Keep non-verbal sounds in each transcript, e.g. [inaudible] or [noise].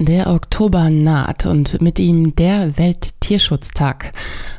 Der Oktober naht und mit ihm der Welttierschutztag.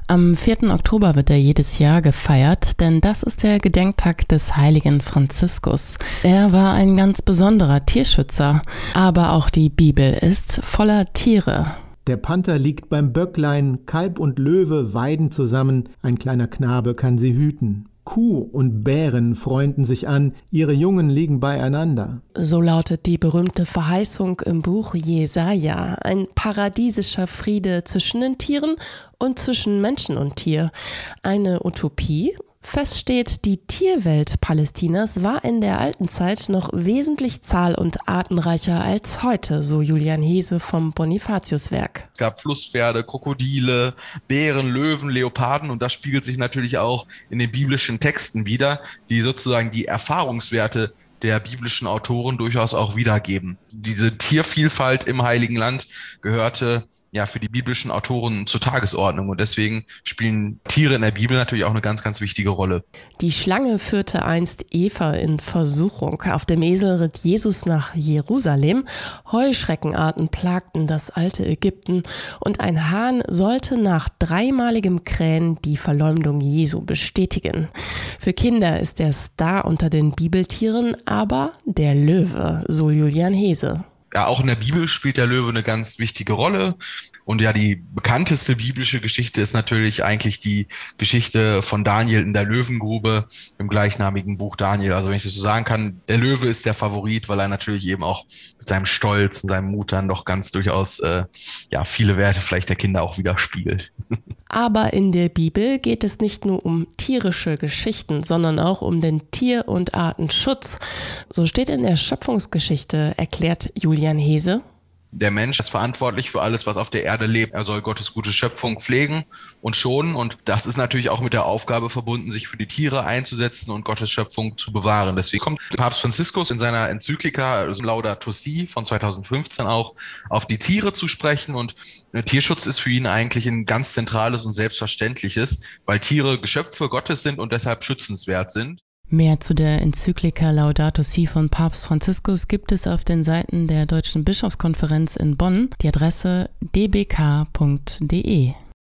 Am 4. Oktober wird er jedes Jahr gefeiert, denn das ist der Gedenktag des heiligen Franziskus. Er war ein ganz besonderer Tierschützer, aber auch die Bibel ist voller Tiere. Der Panther liegt beim Böcklein, Kalb und Löwe weiden zusammen, ein kleiner Knabe kann sie hüten. Kuh und Bären freunden sich an, ihre Jungen liegen beieinander. So lautet die berühmte Verheißung im Buch Jesaja, ein paradiesischer Friede zwischen den Tieren und zwischen Menschen und Tier. Eine Utopie Fest steht, die Tierwelt Palästinas war in der alten Zeit noch wesentlich zahl- und artenreicher als heute, so Julian Hese vom Bonifatiuswerk. Es gab Flusspferde, Krokodile, Bären, Löwen, Leoparden und das spiegelt sich natürlich auch in den biblischen Texten wieder, die sozusagen die Erfahrungswerte der biblischen Autoren durchaus auch wiedergeben. Diese Tiervielfalt im Heiligen Land gehörte ja für die biblischen Autoren zur Tagesordnung und deswegen spielen Tiere in der Bibel natürlich auch eine ganz, ganz wichtige Rolle. Die Schlange führte einst Eva in Versuchung. Auf dem Esel ritt Jesus nach Jerusalem. Heuschreckenarten plagten das alte Ägypten und ein Hahn sollte nach dreimaligem Krähen die Verleumdung Jesu bestätigen. Für Kinder ist der Star unter den Bibeltieren aber der Löwe, so Julian Hese ja, auch in der Bibel spielt der Löwe eine ganz wichtige Rolle. Und ja, die bekannteste biblische Geschichte ist natürlich eigentlich die Geschichte von Daniel in der Löwengrube im gleichnamigen Buch Daniel. Also wenn ich das so sagen kann, der Löwe ist der Favorit, weil er natürlich eben auch mit seinem Stolz und seinem Mut dann doch ganz durchaus äh, ja viele Werte vielleicht der Kinder auch widerspiegelt. [laughs] Aber in der Bibel geht es nicht nur um tierische Geschichten, sondern auch um den Tier- und Artenschutz. So steht in der Schöpfungsgeschichte, erklärt Julian Hese der Mensch ist verantwortlich für alles, was auf der Erde lebt. Er soll Gottes gute Schöpfung pflegen und schonen. Und das ist natürlich auch mit der Aufgabe verbunden, sich für die Tiere einzusetzen und Gottes Schöpfung zu bewahren. Deswegen kommt Papst Franziskus in seiner Enzyklika Laudato Si von 2015 auch auf die Tiere zu sprechen. Und Tierschutz ist für ihn eigentlich ein ganz zentrales und selbstverständliches, weil Tiere Geschöpfe Gottes sind und deshalb schützenswert sind. Mehr zu der Enzyklika Laudato Si von Papst Franziskus gibt es auf den Seiten der Deutschen Bischofskonferenz in Bonn. Die Adresse dbk.de.